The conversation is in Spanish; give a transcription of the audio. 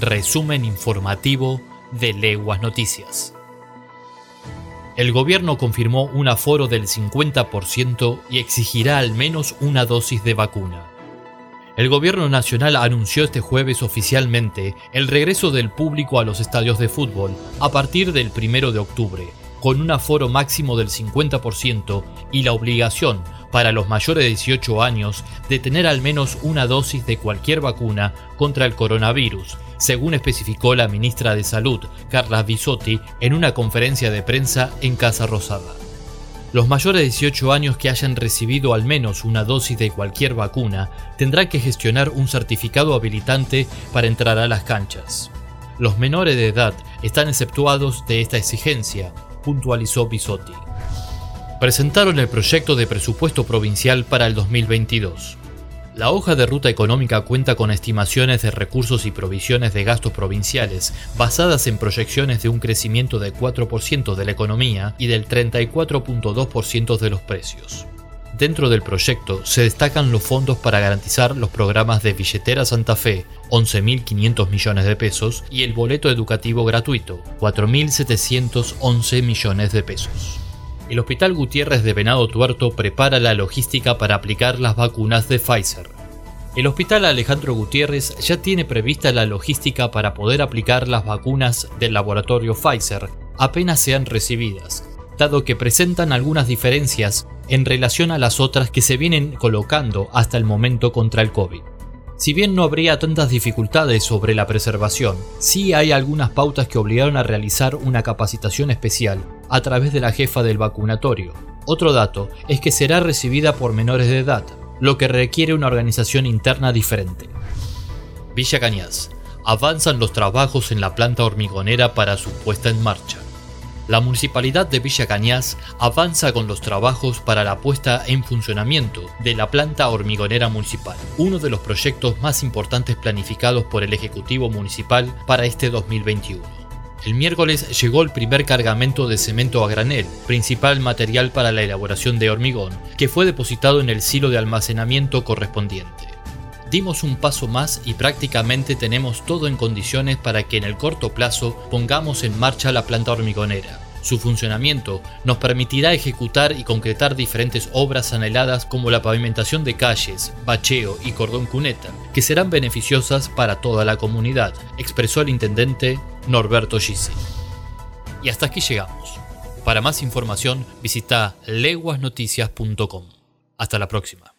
Resumen informativo de Leguas Noticias. El gobierno confirmó un aforo del 50% y exigirá al menos una dosis de vacuna. El gobierno nacional anunció este jueves oficialmente el regreso del público a los estadios de fútbol a partir del 1 de octubre, con un aforo máximo del 50% y la obligación para los mayores de 18 años de tener al menos una dosis de cualquier vacuna contra el coronavirus, según especificó la ministra de Salud, Carla Bisotti, en una conferencia de prensa en Casa Rosada. Los mayores de 18 años que hayan recibido al menos una dosis de cualquier vacuna tendrán que gestionar un certificado habilitante para entrar a las canchas. Los menores de edad están exceptuados de esta exigencia, puntualizó Bisotti. Presentaron el proyecto de presupuesto provincial para el 2022. La hoja de ruta económica cuenta con estimaciones de recursos y provisiones de gastos provinciales basadas en proyecciones de un crecimiento del 4% de la economía y del 34.2% de los precios. Dentro del proyecto se destacan los fondos para garantizar los programas de Billetera Santa Fe, 11.500 millones de pesos, y el boleto educativo gratuito, 4.711 millones de pesos. El Hospital Gutiérrez de Venado Tuerto prepara la logística para aplicar las vacunas de Pfizer. El Hospital Alejandro Gutiérrez ya tiene prevista la logística para poder aplicar las vacunas del laboratorio Pfizer apenas sean recibidas, dado que presentan algunas diferencias en relación a las otras que se vienen colocando hasta el momento contra el COVID. Si bien no habría tantas dificultades sobre la preservación, sí hay algunas pautas que obligaron a realizar una capacitación especial a través de la jefa del vacunatorio. Otro dato es que será recibida por menores de edad, lo que requiere una organización interna diferente. Villa Cañas. Avanzan los trabajos en la planta hormigonera para su puesta en marcha la Municipalidad de Villa Cañas avanza con los trabajos para la puesta en funcionamiento de la planta hormigonera municipal, uno de los proyectos más importantes planificados por el Ejecutivo Municipal para este 2021. El miércoles llegó el primer cargamento de cemento a granel, principal material para la elaboración de hormigón, que fue depositado en el silo de almacenamiento correspondiente dimos un paso más y prácticamente tenemos todo en condiciones para que en el corto plazo pongamos en marcha la planta hormigonera. Su funcionamiento nos permitirá ejecutar y concretar diferentes obras anheladas como la pavimentación de calles, bacheo y cordón cuneta, que serán beneficiosas para toda la comunidad, expresó el intendente Norberto Gisi. Y hasta aquí llegamos. Para más información visita leguasnoticias.com. Hasta la próxima.